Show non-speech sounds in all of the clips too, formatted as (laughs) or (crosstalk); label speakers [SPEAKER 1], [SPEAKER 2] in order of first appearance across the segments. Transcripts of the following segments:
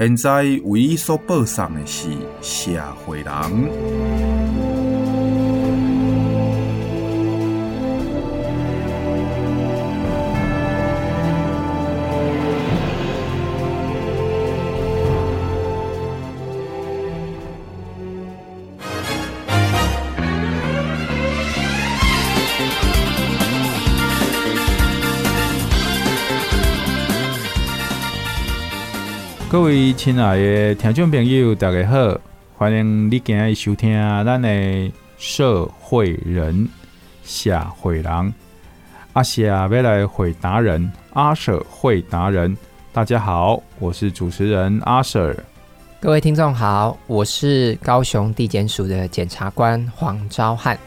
[SPEAKER 1] 现在唯一所报送的是社会人。各位亲爱的听众朋友，大家好，欢迎你今日收听咱的社会人、社会人。阿社要来会达人，阿舍会达人。大家好，我是主持人阿社。
[SPEAKER 2] 各位听众好，我是高雄地检署的检察官黄昭汉。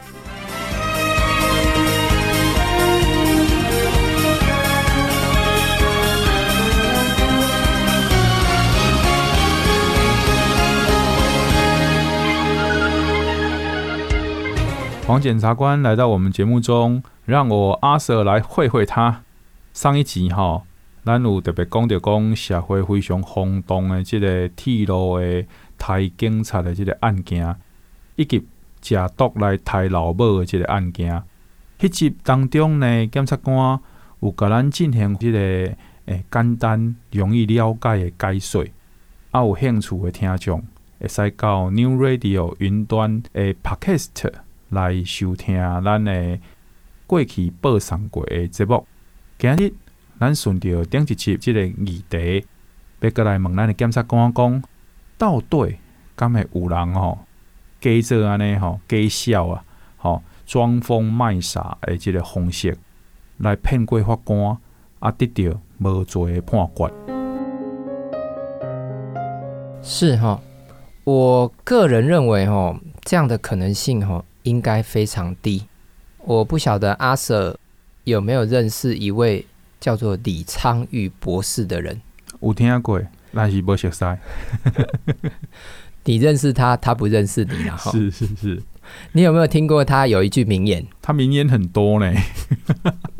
[SPEAKER 1] 黄检察官来到我们节目中，让我阿 Sir 来会会他。上一集哈，咱有特别讲到讲社会非常轰动的这个铁路的台警察的这个案件，以及假毒来台老母的这个案件。迄集当中呢，检察官有甲咱进行这个诶简单容易了解的解说。啊，有兴趣的听众会使到 New Radio 云端的 Podcast。来收听咱的过去播送过的节目。今日咱顺着顶一集这个议题，要过来问咱的检察官讲，到底敢会有人吼假做安尼吼假笑啊，吼装疯卖傻的这个方式来骗过法官，啊得到无罪的判决？
[SPEAKER 2] 是哈，我个人认为吼，这样的可能性吼。应该非常低。我不晓得阿 Sir 有没有认识一位叫做李昌钰博士的人？
[SPEAKER 1] 有听过，但是不熟悉。
[SPEAKER 2] 你认识他，他不认识你啊？
[SPEAKER 1] 是是是。
[SPEAKER 2] 你有没有听过他有一句名言？
[SPEAKER 1] 他名言很多呢。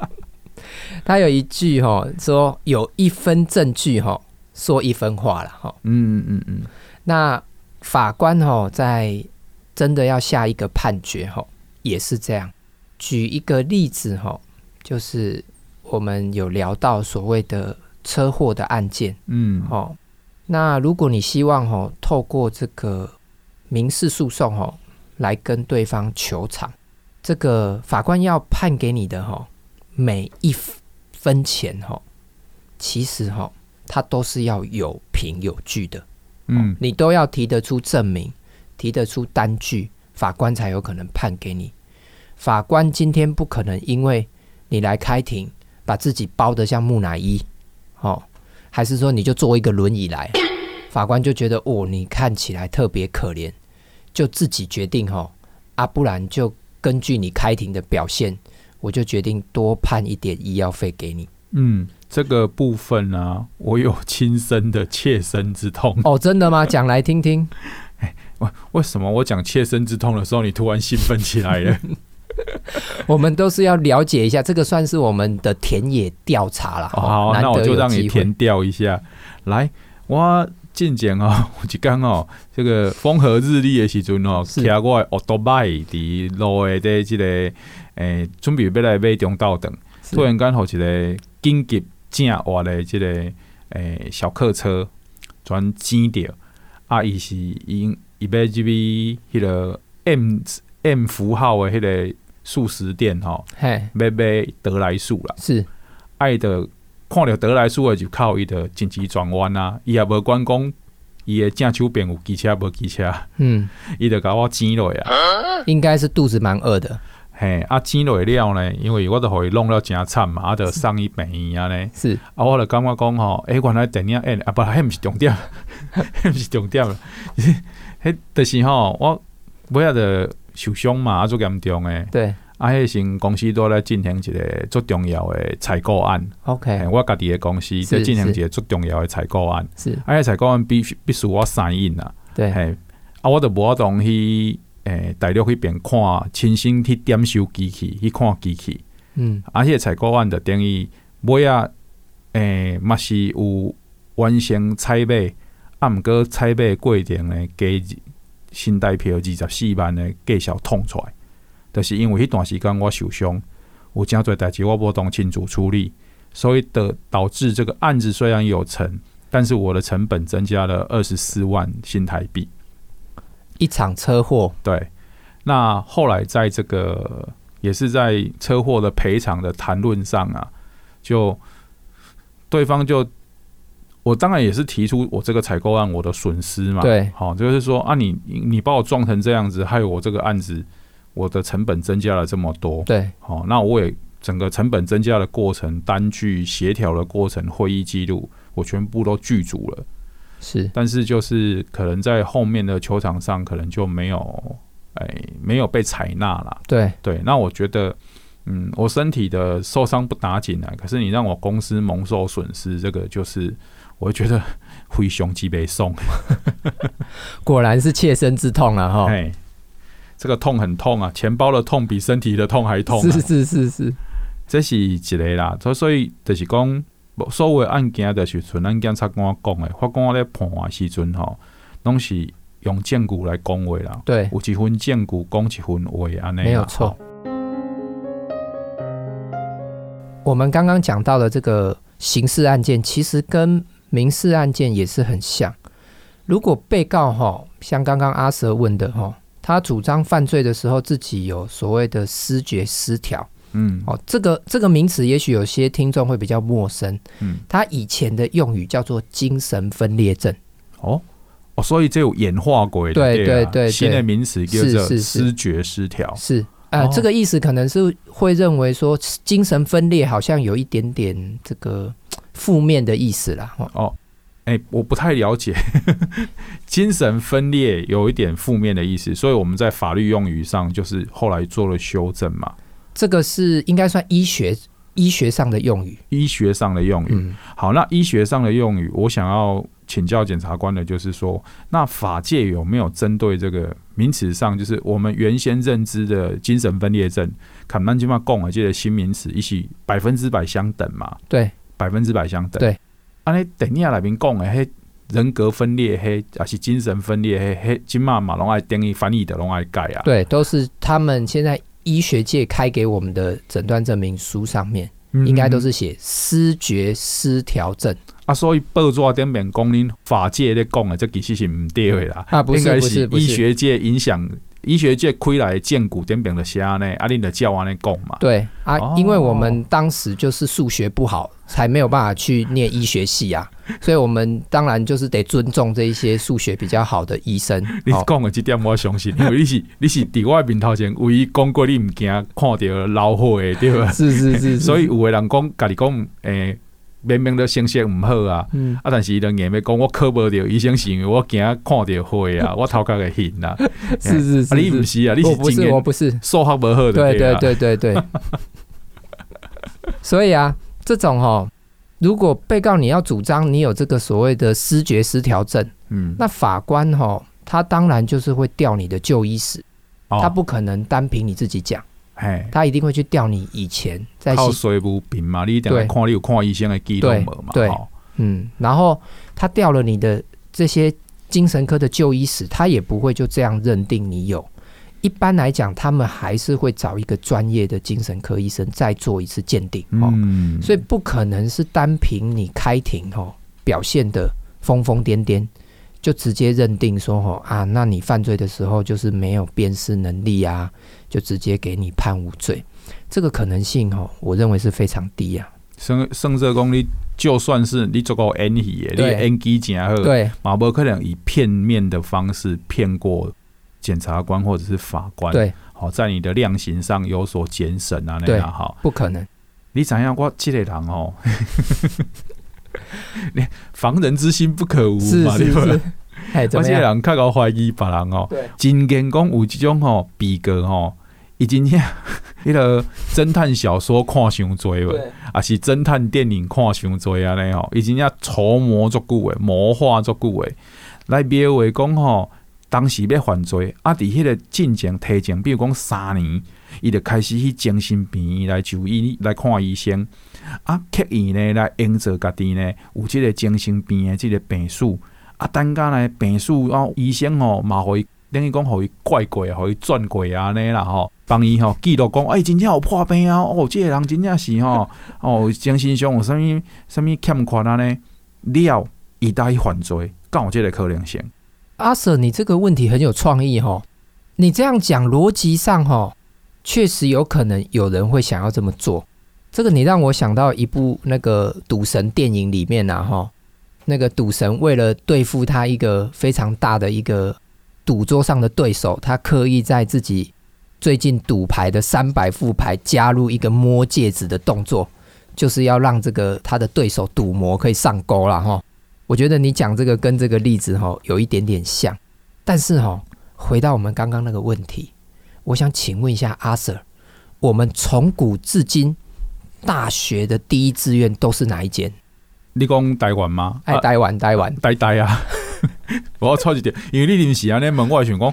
[SPEAKER 1] (laughs)
[SPEAKER 2] 他有一句哈，说有一分证据哈，说一分话了哈。
[SPEAKER 1] 嗯嗯嗯嗯。
[SPEAKER 2] 那法官哈在。真的要下一个判决吼，也是这样。举一个例子吼，就是我们有聊到所谓的车祸的案件，嗯，吼。那如果你希望吼透过这个民事诉讼吼来跟对方求偿，这个法官要判给你的吼每一分钱吼，其实吼他都是要有凭有据的，嗯，你都要提得出证明。提得出单据，法官才有可能判给你。法官今天不可能因为你来开庭，把自己包得像木乃伊，哦，还是说你就坐一个轮椅来，法官就觉得哦，你看起来特别可怜，就自己决定哦，啊，不然就根据你开庭的表现，我就决定多判一点医药费给你。
[SPEAKER 1] 嗯，这个部分呢、啊，我有亲身的切身之痛。
[SPEAKER 2] 哦，真的吗？讲来听听。
[SPEAKER 1] 为什么我讲切身之痛的时候，你突然兴奋起来了？(laughs)
[SPEAKER 2] 我们都是要了解一下，这个算是我们的田野调查了。
[SPEAKER 1] 好，那我就让你填调一下。来，我进讲哦，(laughs) 我就讲哦，这个风和日丽的时阵哦，骑过来奥多拜的路的这个诶，准备要来买中道等，突然间好一个紧急正活的这个诶小客车转挤掉，啊，伊是因。伊买这边迄个 M M 符号的迄个素食店吼，嘿，买买德来素啦，
[SPEAKER 2] 是。
[SPEAKER 1] 爱的看到德来素的就靠伊的紧急转弯啊，伊也无管讲伊的正手边有机车无机车，嗯，伊就甲我煎落啊，
[SPEAKER 2] 应该是肚子蛮饿的，
[SPEAKER 1] 嘿，啊煎落了呢，因为我都互伊弄了真惨嘛，啊，就送伊病院啊呢，
[SPEAKER 2] 是。
[SPEAKER 1] 啊，我就感觉讲吼，诶，原来电影诶，啊不，迄毋是重点，(laughs) 迄毋是重点了。迄，就是吼，我不要的受伤嘛，啊，足严重诶。
[SPEAKER 2] 对，
[SPEAKER 1] 啊，迄时公司都咧进行一个足重要诶采购案。
[SPEAKER 2] OK，
[SPEAKER 1] 我家己诶公司在进行一个足重要诶采购案。是，啊，迄采购案必须必须我 sign in 啊。
[SPEAKER 2] 对，
[SPEAKER 1] 嘿，啊，我着无法度去诶大陆迄边看，亲身去点收机器，去看机器。嗯，啊，迄个采购案着等于尾啊，诶，嘛是有完成采买，啊，毋过采买过程呢加新台票二十四万呢计小痛出来，就是因为迄段时间我受伤，有真侪代志我无当亲自处理，所以的导致这个案子虽然有成，但是我的成本增加了二十四万新台币。
[SPEAKER 2] 一场车祸，
[SPEAKER 1] 对，那后来在这个。也是在车祸的赔偿的谈论上啊，就对方就我当然也是提出我这个采购案我的损失嘛，
[SPEAKER 2] 对，
[SPEAKER 1] 好，就是说啊，你你把我撞成这样子，害我这个案子，我的成本增加了这么多，
[SPEAKER 2] 对，
[SPEAKER 1] 好，那我也整个成本增加的过程单据协调的过程会议记录，我全部都具足了，
[SPEAKER 2] 是，
[SPEAKER 1] 但是就是可能在后面的球场上可能就没有。哎，没有被采纳了。
[SPEAKER 2] 对。
[SPEAKER 1] 对，那我觉得，嗯，我身体的受伤不打紧啊，可是你让我公司蒙受损失，这个就是我觉得灰熊鸡被送。(laughs)
[SPEAKER 2] 果然是切身之痛啊！哈，
[SPEAKER 1] 哎，这个痛很痛啊，钱包的痛比身体的痛还痛啊。
[SPEAKER 2] 是是是是，
[SPEAKER 1] 这是一个啦。所所以就是讲，所有案件的时阵，咱检察官讲的，法官咧判的时阵吼，拢是。用证据来讲话啦，
[SPEAKER 2] 对，
[SPEAKER 1] 有一份证据讲一份话，安尼
[SPEAKER 2] 没有错。我们刚刚讲到的这个刑事案件，其实跟民事案件也是很像。如果被告哈，像刚刚阿 Sir 问的哈，他主张犯罪的时候自己有所谓的失觉失调，嗯，哦，这个这个名词也许有些听众会比较陌生，嗯，他以前的用语叫做精神分裂症，哦。
[SPEAKER 1] 哦，所以这有演化过的，
[SPEAKER 2] 对对对，
[SPEAKER 1] 新的名词叫做失觉失调。
[SPEAKER 2] 是。啊，呃哦、这个意思可能是会认为说精神分裂好像有一点点这个负面的意思啦。
[SPEAKER 1] 哦，哎、欸，我不太了解，(laughs) 精神分裂有一点负面的意思，所以我们在法律用语上就是后来做了修正嘛。
[SPEAKER 2] 这个是应该算医学医学上的用语，
[SPEAKER 1] 医学上的用语。嗯、好，那医学上的用语，我想要。请教检察官的，就是说，那法界有没有针对这个名词上，就是我们原先认知的精神分裂症，看慢起码共和界的新名词，一起百分之百相等嘛？
[SPEAKER 2] 对，
[SPEAKER 1] 百分之百相等。
[SPEAKER 2] 对，
[SPEAKER 1] 啊，你等下来宾讲诶，嘿，人格分裂，嘿，还是精神分裂，嘿，嘿，今嘛马龙爱定义翻译的龙爱改啊？
[SPEAKER 2] 对，都是他们现在医学界开给我们的诊断证明书上面，嗯、应该都是写失觉失调症。
[SPEAKER 1] 啊，所以报纸顶面讲，恁法界咧讲的，这其实是唔对的啦。
[SPEAKER 2] 啊，不是不是，
[SPEAKER 1] 医学界影响，医学界开来荐骨顶面的虾呢，啊，你的教安尼讲嘛。
[SPEAKER 2] 对啊，哦、因为我们当时就是数学不好，才没有办法去念医学系啊，所以我们当然就是得尊重这一些数学比较好的医生。(laughs)
[SPEAKER 1] 你讲的这点我相信，因为你是 (laughs) 你是伫我面头前唯一讲过你唔惊看到老火的对吧？
[SPEAKER 2] 是是是，是，(laughs)
[SPEAKER 1] 所以有的人讲，家己讲，诶、欸。明明都成绩唔好啊，嗯、啊，但是伊都硬要讲我考不到医生是因为我惊看到花啊，(laughs) 我头壳会晕啊。
[SPEAKER 2] 是是是，
[SPEAKER 1] 啊、你不是啊，你是
[SPEAKER 2] 不是我不是
[SPEAKER 1] 数学不好的。
[SPEAKER 2] 对对对对对。(laughs) 所以啊，这种哈、哦，如果被告你要主张你有这个所谓的失觉失调症，嗯，那法官哈、哦，他当然就是会调你的就医史，哦、他不可能单凭你自己讲。
[SPEAKER 1] 嘿
[SPEAKER 2] 他一定会去调你以前在
[SPEAKER 1] 靠水不平嘛，你一定要看你有看医生的记录嘛，
[SPEAKER 2] 对，嗯，然后他调了你的这些精神科的就医史，他也不会就这样认定你有。一般来讲，他们还是会找一个专业的精神科医生再做一次鉴定，嗯，所以不可能是单凭你开庭哦表现的疯疯癫癫。就直接认定说吼啊，那你犯罪的时候就是没有辨识能力啊，就直接给你判无罪，这个可能性哦，我认为是非常低啊。
[SPEAKER 1] 甚甚至讲你就算是你做过演戏的，对你演技真好，
[SPEAKER 2] 对，
[SPEAKER 1] 马不可能以片面的方式骗过检察官或者是法官，
[SPEAKER 2] 对，
[SPEAKER 1] 好在你的量刑上有所减审啊，那样好，
[SPEAKER 2] 不可能。
[SPEAKER 1] 你怎样我这个人哦，(laughs) 防人之心不可无嘛，是是是
[SPEAKER 2] 哎，(laughs) 怎么样？
[SPEAKER 1] 我这个人较搞怀疑别人哦，
[SPEAKER 2] 对，
[SPEAKER 1] 真经讲有这种吼比格吼，已经遐迄个侦探小说看伤多了，啊是侦探电影看伤多啊咧吼，已经遐筹谋足久诶，谋划足久诶，来描绘讲吼，当时要犯罪，啊，伫迄个进前提前，比如讲三年，伊就开始去精神病院来就医来看医生，啊，刻意呢来营造家己呢有即个精神病诶即个病史。啊，等下呢，病史哦，医生哦，嘛互伊等于讲互伊怪过，互伊转过安尼啦吼，帮伊吼记录讲，哎，真正有破病啊！哦，这个人真正是吼，哦，精神上有啥物啥物欠款啊呢？了，伊带犯罪，敢有这个可能性？
[SPEAKER 2] 阿 Sir，你这个问题很有创意吼，你这样讲逻辑上吼，确实有可能有人会想要这么做。这个你让我想到一部那个赌神电影里面呐吼。那个赌神为了对付他一个非常大的一个赌桌上的对手，他刻意在自己最近赌牌的三百副牌加入一个摸戒指的动作，就是要让这个他的对手赌魔可以上钩了哈。我觉得你讲这个跟这个例子哈有一点点像，但是哈回到我们刚刚那个问题，我想请问一下阿 Sir，我们从古至今大学的第一志愿都是哪一间？
[SPEAKER 1] 你讲台湾吗？
[SPEAKER 2] 哎，台湾，台湾，
[SPEAKER 1] 呆呆啊！(laughs) 我要超级点，因为你临时啊，那门外想讲，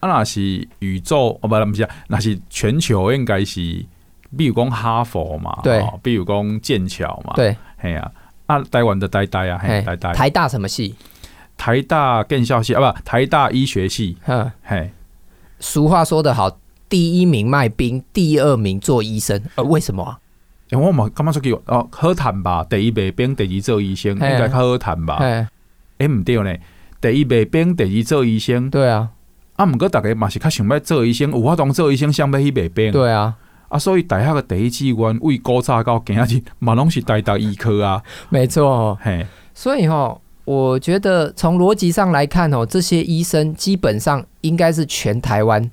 [SPEAKER 1] 啊，那是宇宙，哦，不，不是啊，那是全球应该是，比如讲哈佛嘛，
[SPEAKER 2] 对，
[SPEAKER 1] 比如讲剑桥嘛，
[SPEAKER 2] 对，
[SPEAKER 1] 嘿啊，啊，台湾的呆呆啊，嘿，呆呆，
[SPEAKER 2] 台大什么系？
[SPEAKER 1] 台大建校系啊，不，台大医学系。哼，嘿，
[SPEAKER 2] 俗话说得好，第一名卖冰，第二名做医生，呃，为什么啊？
[SPEAKER 1] 因为我嘛感觉出去哦，好谈吧。第一卖冰，第二做医生，应该较好谈吧。哎，唔、欸、对呢。第一卖冰，第二做医生。
[SPEAKER 2] 对啊。
[SPEAKER 1] 啊，毋过大家嘛是较想要做医生，有法当做医生，想要去卖冰。
[SPEAKER 2] 对啊。
[SPEAKER 1] 啊，所以大学的第一志愿为古早到今日，嘛拢是台大医科啊。(laughs)
[SPEAKER 2] 没错、哦。嘿。所以吼、哦，我觉得从逻辑上来看哦，这些医生基本上应该是全台湾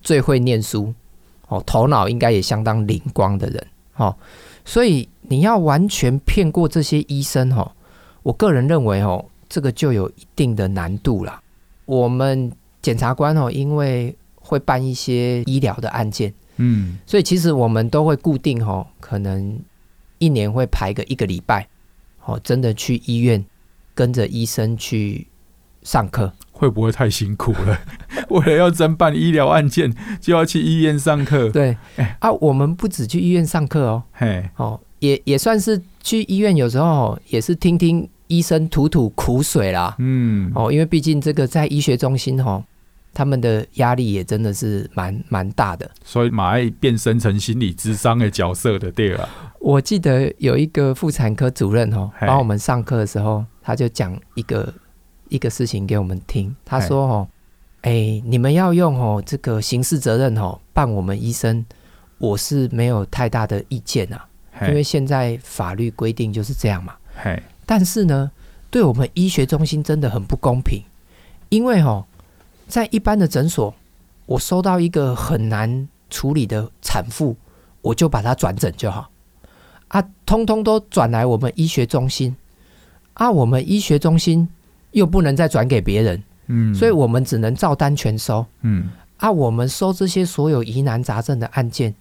[SPEAKER 2] 最会念书哦，头脑应该也相当灵光的人。哦，所以你要完全骗过这些医生哦，我个人认为哦，这个就有一定的难度了。我们检察官哦，因为会办一些医疗的案件，嗯，所以其实我们都会固定哦，可能一年会排个一个礼拜，哦，真的去医院跟着医生去上课。
[SPEAKER 1] 会不会太辛苦了？(laughs) 为了要侦办医疗案件，就要去医院上课。
[SPEAKER 2] 对，欸、啊，我们不止去医院上课哦，嘿，哦，也也算是去医院，有时候也是听听医生吐吐苦水啦。嗯，哦，因为毕竟这个在医学中心哦，他们的压力也真的是蛮蛮大的，
[SPEAKER 1] 所以马爱变身成心理智商的角色的对啊。
[SPEAKER 2] 我记得有一个妇产科主任哦，帮我们上课的时候，他就讲一个。一个事情给我们听，他说：“哦，哎、欸，你们要用哦这个刑事责任哦办我们医生，我是没有太大的意见啊，因为现在法律规定就是这样嘛。但是呢，对我们医学中心真的很不公平，因为哦，在一般的诊所，我收到一个很难处理的产妇，我就把它转诊就好。啊，通通都转来我们医学中心啊，我们医学中心。”又不能再转给别人，嗯，所以我们只能照单全收，嗯，啊，我们收这些所有疑难杂症的案件，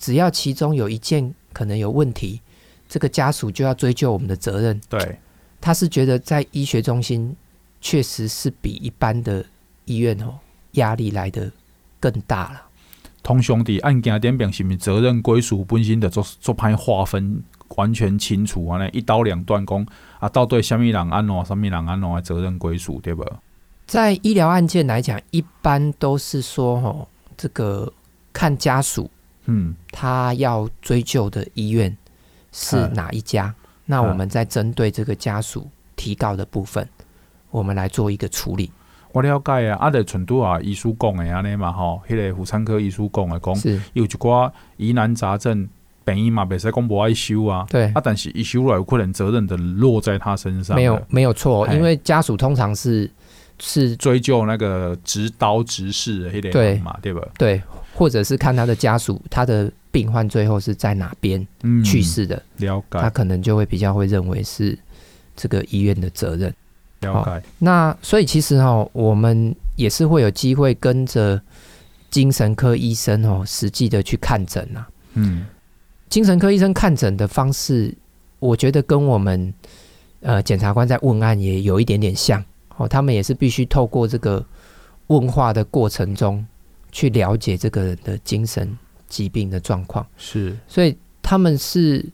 [SPEAKER 2] 只要其中有一件可能有问题，这个家属就要追究我们的责任。
[SPEAKER 1] 对，
[SPEAKER 2] 他是觉得在医学中心确实是比一般的医院哦压力来得更大了。
[SPEAKER 1] 通兄弟案件点表是不是责任归属本身的做做派划分完全清楚啊？那一刀两断工。啊，到底什么人安怎，什么人安怎的责任归属，对不？
[SPEAKER 2] 在医疗案件来讲，一般都是说，哦，这个看家属，嗯，他要追究的医院是哪一家？嗯、那我们再针对这个家属提告的部分，嗯、我们来做一个处理。
[SPEAKER 1] 我了解啊，啊，在传统啊，医师讲的安尼嘛，吼，迄个妇产科医师讲的讲，是有一寡疑难杂症。病医嘛，袂使讲不爱修啊，对啊，但是一修了，有可能责任的落在他身上。
[SPEAKER 2] 没有，没有错，因为家属通常是是
[SPEAKER 1] 追究那个执刀执事的那点嘛，对吧？
[SPEAKER 2] 对，或者是看他的家属，他的病患最后是在哪边去世的，
[SPEAKER 1] 嗯，了解，
[SPEAKER 2] 他可能就会比较会认为是这个医院的责任。
[SPEAKER 1] 了解。
[SPEAKER 2] 那所以其实哈，我们也是会有机会跟着精神科医生哦，实际的去看诊啊。
[SPEAKER 1] 嗯，
[SPEAKER 2] 精神科医生看诊的方式，我觉得跟我们呃检察官在问案也有一点点像哦，他们也是必须透过这个问话的过程中去了解这个人的精神疾病的状况。
[SPEAKER 1] 是，
[SPEAKER 2] 所以他们是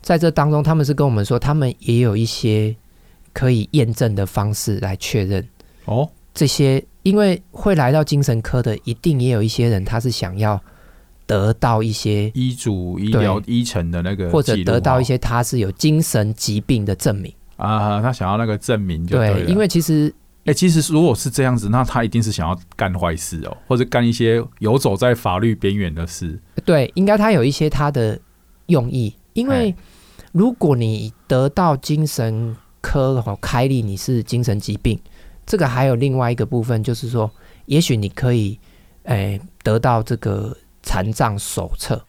[SPEAKER 2] 在这当中，他们是跟我们说，他们也有一些。可以验证的方式来确认。
[SPEAKER 1] 哦，
[SPEAKER 2] 这些因为会来到精神科的，一定也有一些人，他是想要得到一些
[SPEAKER 1] 医嘱、医疗、医程的那个，
[SPEAKER 2] 或者得到一些他是有精神疾病的证明。
[SPEAKER 1] 啊，他想要那个证明就对，
[SPEAKER 2] 对，因为其实，
[SPEAKER 1] 哎、欸，其实如果是这样子，那他一定是想要干坏事哦，或者干一些游走在法律边缘的事。
[SPEAKER 2] 对，应该他有一些他的用意，因为如果你得到精神。科哈开立你是精神疾病，这个还有另外一个部分，就是说，也许你可以哎、欸、得到这个残障手册。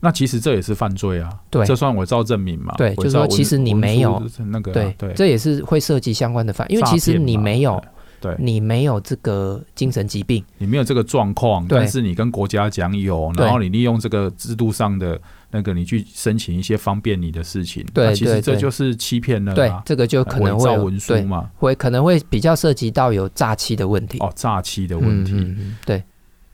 [SPEAKER 1] 那其实这也是犯罪啊，对，这算伪造证明嘛？
[SPEAKER 2] 对，就是说其实你没有
[SPEAKER 1] 那个、啊，
[SPEAKER 2] 对对，这也是会涉及相关的犯，因为其实你没有，
[SPEAKER 1] 对，
[SPEAKER 2] 你没有这个精神疾病，
[SPEAKER 1] 你没有这个状况，但是你跟国家讲有，然后你利用这个制度上的。那个，你去申请一些方便你的事情，
[SPEAKER 2] 对，
[SPEAKER 1] 其实这就是欺骗了。
[SPEAKER 2] 对，这个就可能
[SPEAKER 1] 会文书嘛，
[SPEAKER 2] 会可能会比较涉及到有诈欺的问题。
[SPEAKER 1] 哦，诈欺的问题，
[SPEAKER 2] 嗯嗯，对。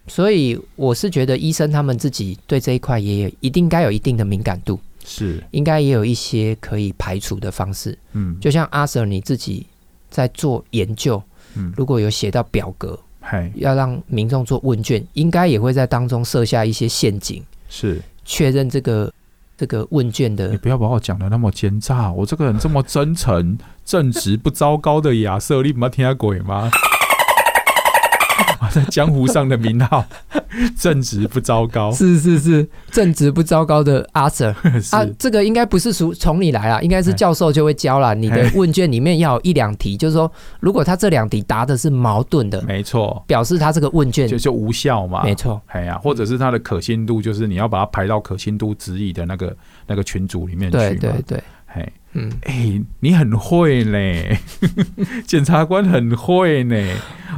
[SPEAKER 2] 所以我是觉得医生他们自己对这一块也有一定该有一定的敏感度，
[SPEAKER 1] 是
[SPEAKER 2] 应该也有一些可以排除的方式。嗯，就像阿 Sir 你自己在做研究，嗯，如果有写到表格，要让民众做问卷，应该也会在当中设下一些陷阱。
[SPEAKER 1] 是。
[SPEAKER 2] 确认这个这个问卷的，
[SPEAKER 1] 你不要把我讲的那么奸诈。我这个人这么真诚、正直、不糟糕的亚瑟，你没听过吗？(laughs) 在江湖上的名号，正直不糟糕，
[SPEAKER 2] 是是是，正直不糟糕的阿 Sir (laughs) 啊，这个应该不是从从你来啦，应该是教授就会教啦。你的问卷里面要有一两题，就是说，如果他这两题答的是矛盾的，
[SPEAKER 1] 没错，
[SPEAKER 2] 表示他这个问卷
[SPEAKER 1] 就就无效嘛，
[SPEAKER 2] 没错，
[SPEAKER 1] 哎呀，或者是他的可信度，就是你要把它排到可信度指引的那个那个群组里面去，
[SPEAKER 2] 对对对。
[SPEAKER 1] 哎，嗯，哎，你很会呢，(laughs) 检察官很会呢。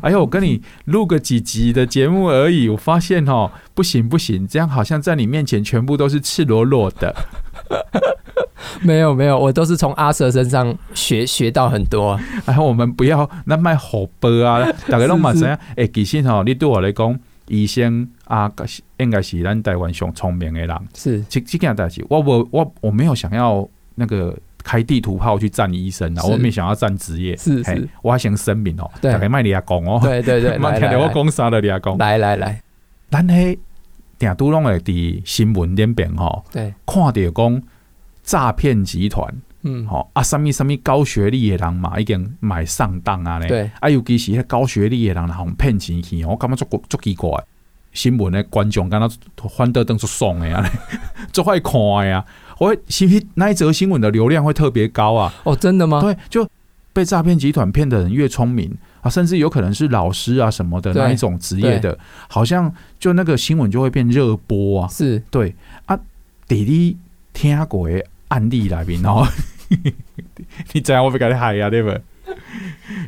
[SPEAKER 1] 哎呦，我跟你录个几集的节目而已，我发现哦，不行不行，这样好像在你面前全部都是赤裸裸的。
[SPEAKER 2] 没有没有，我都是从阿 Sir 身上学学到很多。
[SPEAKER 1] 然后我们不要那卖火波啊，大家都嘛知影。哎，其实哦，你对我来讲，医生啊，应该是咱台湾上聪明的人。
[SPEAKER 2] 是，
[SPEAKER 1] 这这件代志，我我我我没有想要。那个开地图炮去战医生啊，我没想要战职业，是是，我还想声明哦，大概卖你阿公哦，
[SPEAKER 2] 对对对，
[SPEAKER 1] 卖给 (laughs) 我讲啥了你阿公，
[SPEAKER 2] 来来来，
[SPEAKER 1] 咱迄定都拢会伫新闻顶边吼，
[SPEAKER 2] 对，
[SPEAKER 1] 看着讲诈骗集团，嗯，吼啊，什物什物高学历的人嘛，已经买上当啊咧，
[SPEAKER 2] 对，
[SPEAKER 1] 啊，尤其是迄高学历的人，互骗钱去，我感觉足足奇怪，新闻的观众敢若翻得登出爽的啊，(laughs) 足爱看呀。我其实那一则新闻的流量会特别高啊！
[SPEAKER 2] 哦，真的吗？
[SPEAKER 1] 对，就被诈骗集团骗的人越聪明啊，甚至有可能是老师啊什么的那一种职业的，好像就那个新闻就会变热播啊。
[SPEAKER 2] 是
[SPEAKER 1] 对啊，弟弟听过的案例来宾哦，(laughs) 你怎样我被给你害呀，对不对？(laughs)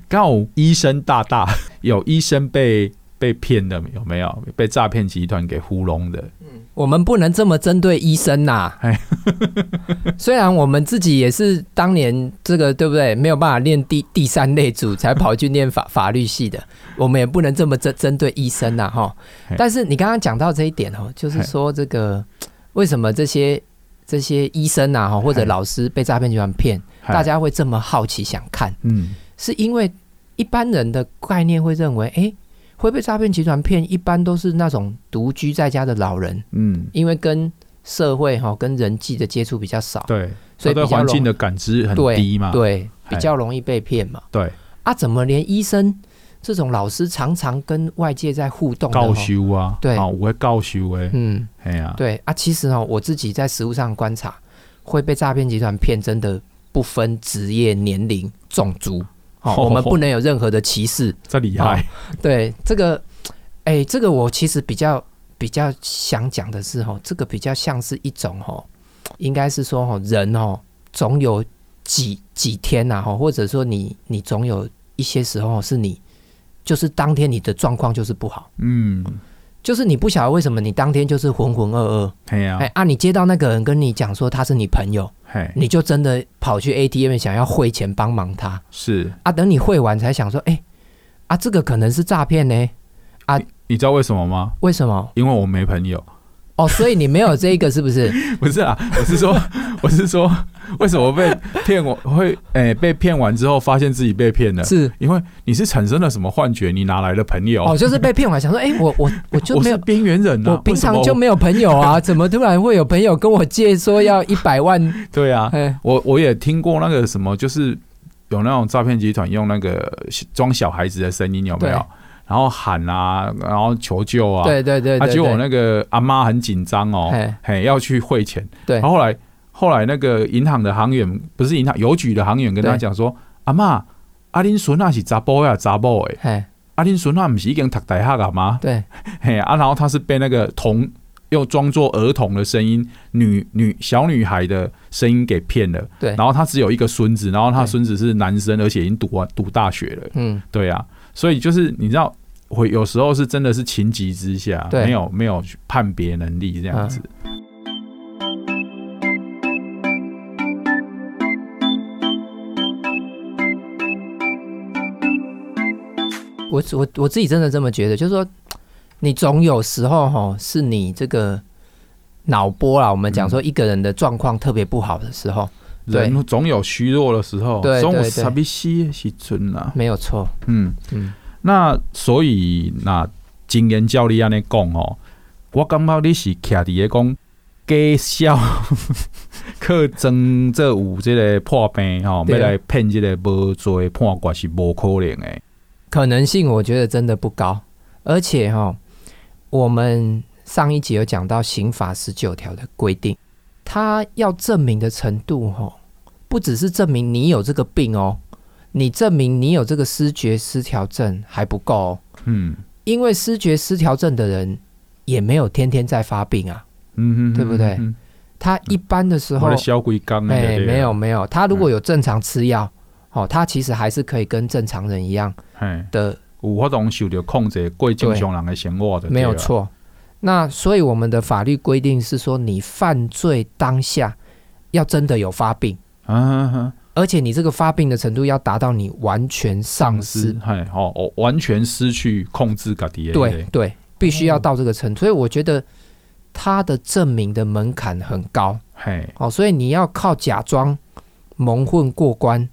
[SPEAKER 1] 刚好医生大大有医生被被骗的有没有？被诈骗集团给糊弄的？
[SPEAKER 2] 我们不能这么针对医生呐、啊。(laughs) 虽然我们自己也是当年这个对不对？没有办法练第第三类组，才跑去念法法律系的。(laughs) 我们也不能这么针针对医生呐，哈。但是你刚刚讲到这一点哦，就是说这个为什么这些这些医生呐，哈或者老师被诈骗集团骗，大家会这么好奇想看？嗯，是因为一般人的概念会认为，哎、欸。会被诈骗集团骗，一般都是那种独居在家的老人，嗯，因为跟社会哈、跟人际的接触比较少，
[SPEAKER 1] 对，所以对环境的感知很低嘛，
[SPEAKER 2] 对，比较容易被骗嘛，
[SPEAKER 1] 对。
[SPEAKER 2] 啊，怎么连医生这种老师常常跟外界在互动，
[SPEAKER 1] 告修啊，
[SPEAKER 2] 对，
[SPEAKER 1] 我会告修哎，
[SPEAKER 2] 嗯，哎呀，对啊，其实哦，我自己在实物上观察，会被诈骗集团骗，真的不分职业、年龄、种族。哦，(laughs) 我们不能有任何的歧视。
[SPEAKER 1] 这厉害。
[SPEAKER 2] 对这个，哎、欸，这个我其实比较比较想讲的是，哈，这个比较像是一种，哈，应该是说，哈，人，哦，总有几几天呐，哈，或者说你你总有一些时候是你就是当天你的状况就是不好，
[SPEAKER 1] 嗯，
[SPEAKER 2] 就是你不晓得为什么你当天就是浑浑噩噩，
[SPEAKER 1] 哎呀，
[SPEAKER 2] 哎啊，你接到那个人跟你讲说他是你朋友，
[SPEAKER 1] 嘿，
[SPEAKER 2] 你就真的跑去 ATM 想要汇钱帮忙他，
[SPEAKER 1] 是。
[SPEAKER 2] 啊，等你汇完才想说，哎，啊，这个可能是诈骗呢，啊，
[SPEAKER 1] 你知道为什么吗？
[SPEAKER 2] 为什么？
[SPEAKER 1] 因为我没朋友。
[SPEAKER 2] 哦，所以你没有这一个是不是？(laughs)
[SPEAKER 1] 不是啊，我是说，(laughs) 我是说，为什么被骗？我会诶、欸、被骗完之后，发现自己被骗了，
[SPEAKER 2] 是
[SPEAKER 1] 因为你是产生了什么幻觉？你哪来的朋友？
[SPEAKER 2] 哦，就是被骗完，(laughs) 想说，哎、欸，我我我就没有
[SPEAKER 1] 边缘人啊，
[SPEAKER 2] 我平常就没有朋友啊，怎么突然会有朋友跟我借说要一百万？
[SPEAKER 1] 对啊，我我也听过那个什么，就是有那种诈骗集团用那个装小孩子的声音，有没有？然后喊啊，然后求救啊，
[SPEAKER 2] 对对对，对，对，
[SPEAKER 1] 结果那个阿妈很紧张哦，嘿，要去汇钱。
[SPEAKER 2] 对，
[SPEAKER 1] 然后后来后来那个银行的行员不是银行邮局的行员跟他讲说：“阿妈，阿林孙那是查甫呀，查某诶，阿林孙那不是已经读大学了吗？”
[SPEAKER 2] 对，(laughs)
[SPEAKER 1] 嘿啊，然后他是被那个童又装作儿童的声音，女女小女孩的声音给骗了。
[SPEAKER 2] 对，
[SPEAKER 1] 然后他只有一个孙子，然后他孙子是男生，而且已经读完读大学了。嗯，对啊。所以就是你知道，会有时候是真的是情急之下，没有没有判别能力这样子。
[SPEAKER 2] 我我我自己真的这么觉得，就是说，你总有时候哈，是你这个脑波啊，我们讲说一个人的状况特别不好的时候，
[SPEAKER 1] 人总有虚弱的时候，
[SPEAKER 2] 对对对，没有错，
[SPEAKER 1] 嗯。嗯。那所以那经验教你安尼讲哦，我感觉你是徛伫个讲假笑，可真这有这个破病吼，要来骗这个无罪判决是无可能的，
[SPEAKER 2] 可能性我觉得真的不高。而且哈，我们上一集有讲到刑法十九条的规定，他要证明的程度哈，不只是证明你有这个病哦。你证明你有这个失觉失调症还不够。哦，嗯，因为失觉失调症的人也没有天天在发病啊，嗯，对不对？他一般的时候，小鬼刚哎，没有没有，他如果有正常吃药，哦，他其实还是可以跟正常人一样的，
[SPEAKER 1] 有法度受到控制，过正常人的生活的，
[SPEAKER 2] 没有错。那所以我们的法律规定是说，你犯罪当下要真的有发病，啊。而且你这个发病的程度要达到你完全丧失，
[SPEAKER 1] 哎，哦，完全失去控制自己，
[SPEAKER 2] 对对，必须要到这个程度。所以我觉得他的证明的门槛很高，嘿，哦，所以你要靠假装蒙混过关，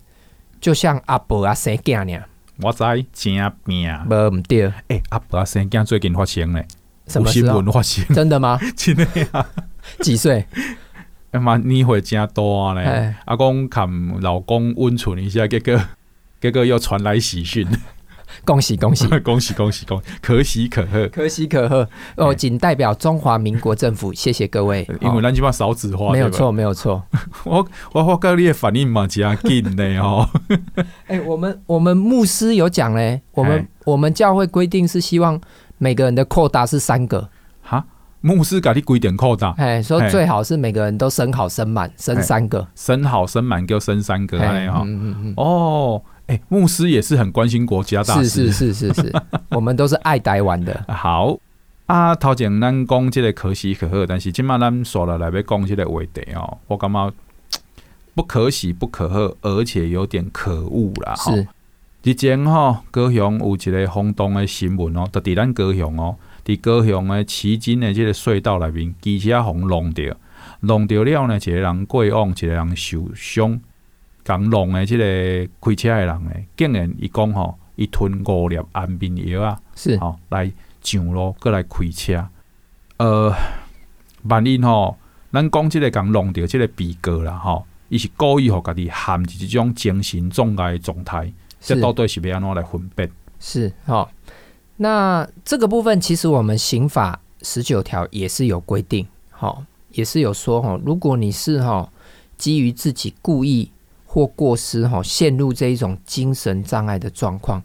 [SPEAKER 2] 就像阿伯啊生囝呢，
[SPEAKER 1] 我知真命，
[SPEAKER 2] 无唔对，
[SPEAKER 1] 哎，阿伯啊生囝最近发生呢，
[SPEAKER 2] 什么新闻发生？真的吗？(laughs)
[SPEAKER 1] 真的呀？
[SPEAKER 2] 几岁？
[SPEAKER 1] 妈，你会真多呢？阿公看老公温存一下，结果结果又传来喜讯，(laughs)
[SPEAKER 2] 恭喜 (laughs) 恭喜
[SPEAKER 1] 恭喜恭喜恭喜，可喜可贺，
[SPEAKER 2] 可喜可贺哦！仅代表中华民国政府，谢谢各位。
[SPEAKER 1] 因为咱起码少子化，
[SPEAKER 2] 没有错，没有错。(laughs)
[SPEAKER 1] 我我我觉你的反应蛮加紧的哦。
[SPEAKER 2] 哎，我们我们牧师有讲嘞，我们我们教会规定是希望每个人的扩大是三个。
[SPEAKER 1] 哈？牧师给你规定扩大，
[SPEAKER 2] 哎，说最好是每个人都生好生满，生三个，
[SPEAKER 1] 生好生满就生三个，哎哈，哦，哎，牧师也是很关心国家大事，
[SPEAKER 2] 是是是是是，(laughs) 我们都是爱台湾的。
[SPEAKER 1] 好啊，头前咱讲这个可喜可贺，但是今麦咱说了来要讲这个话题哦，我感觉不可喜不可贺，而且有点可恶啦。
[SPEAKER 2] 是，
[SPEAKER 1] 之前哈高雄有一个轰动的新闻哦，就在咱高雄哦。伫高雄诶旗津的即个隧道内面，机车互弄着，弄着了呢，一个人过往，一个人受伤。共弄的即个开车的人呢，竟然伊讲吼，伊吞五粒安眠药啊，
[SPEAKER 2] 是
[SPEAKER 1] 吼来上路过来开车。呃，万一吼，咱讲即个共弄着即个被告啦吼，伊是故意互家己陷入一种精神障碍的状态，这到底是要安怎来分辨？
[SPEAKER 2] 是吼。那这个部分，其实我们刑法十九条也是有规定，哈，也是有说，哈，如果你是哈基于自己故意或过失，哈陷入这一种精神障碍的状况，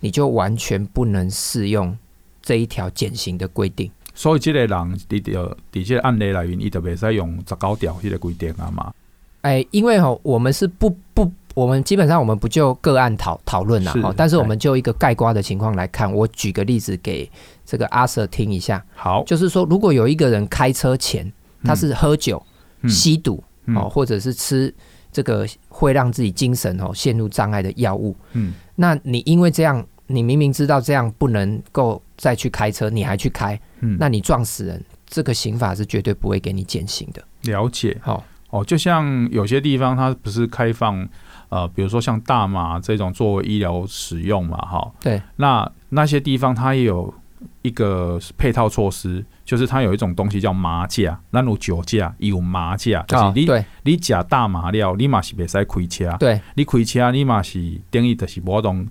[SPEAKER 2] 你就完全不能适用这一条减刑的规定。
[SPEAKER 1] 所以这个人，你就，这个案例来源，你就袂使用十九条这个规定啊嘛。
[SPEAKER 2] 哎，因为哈，我们是不不，我们基本上我们不就个案讨讨论了哈，但是我们就一个概括的情况来看，我举个例子给这个阿 Sir 听一下。
[SPEAKER 1] 好，
[SPEAKER 2] 就是说，如果有一个人开车前他是喝酒、嗯、吸毒哦、嗯，或者是吃这个会让自己精神哦陷入障碍的药物，嗯，那你因为这样，你明明知道这样不能够再去开车，你还去开，嗯，那你撞死人，这个刑法是绝对不会给你减刑的。
[SPEAKER 1] 了解，好。哦，就像有些地方它不是开放，呃，比如说像大麻这种作为医疗使用嘛，哈，
[SPEAKER 2] 对，
[SPEAKER 1] 那那些地方它也有一个配套措施，就是它有一种东西叫麻驾，那如酒驾有麻驾，就是你、哦、你假大麻料，你嘛是别使开车，
[SPEAKER 2] 对，
[SPEAKER 1] 你开车你嘛是等于就是某种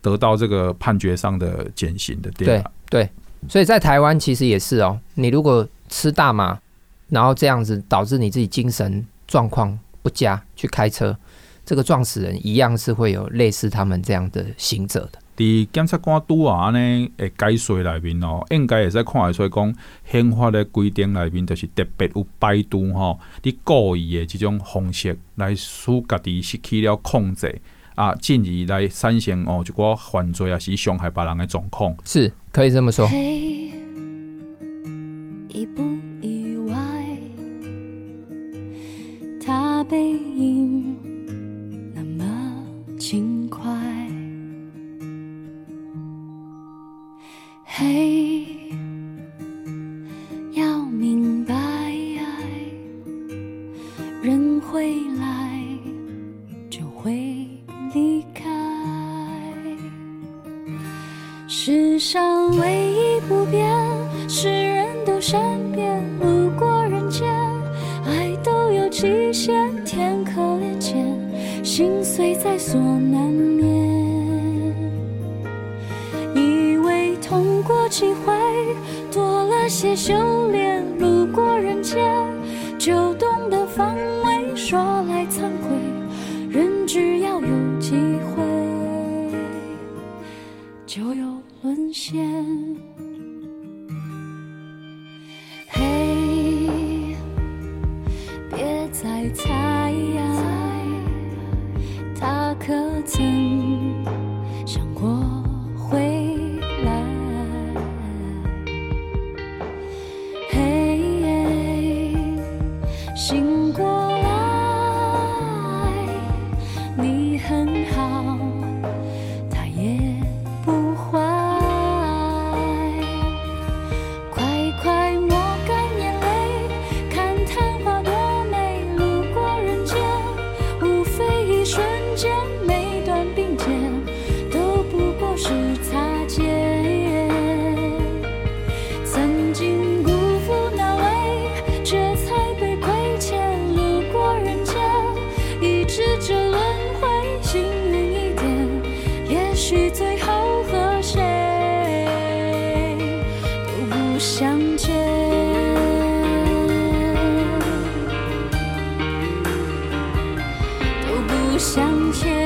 [SPEAKER 1] 得到这个判决上的减刑的对吧？
[SPEAKER 2] 对，所以在台湾其实也是哦，你如果吃大麻。然后这样子导致你自己精神状况不佳，去开车，这个撞死人一样是会有类似他们这样的行者的。
[SPEAKER 1] 在检察官拄啊呢，诶，解说内面哦，应该也在看得出来讲，宪法的规定内面就是特别有摆渡吼，你故意的这种方式来使家己失去了控制啊，进而来产生哦，一个犯罪啊，是伤害别人的状况，
[SPEAKER 2] 是可以这么说。
[SPEAKER 3] 背影那么轻快，嘿，要天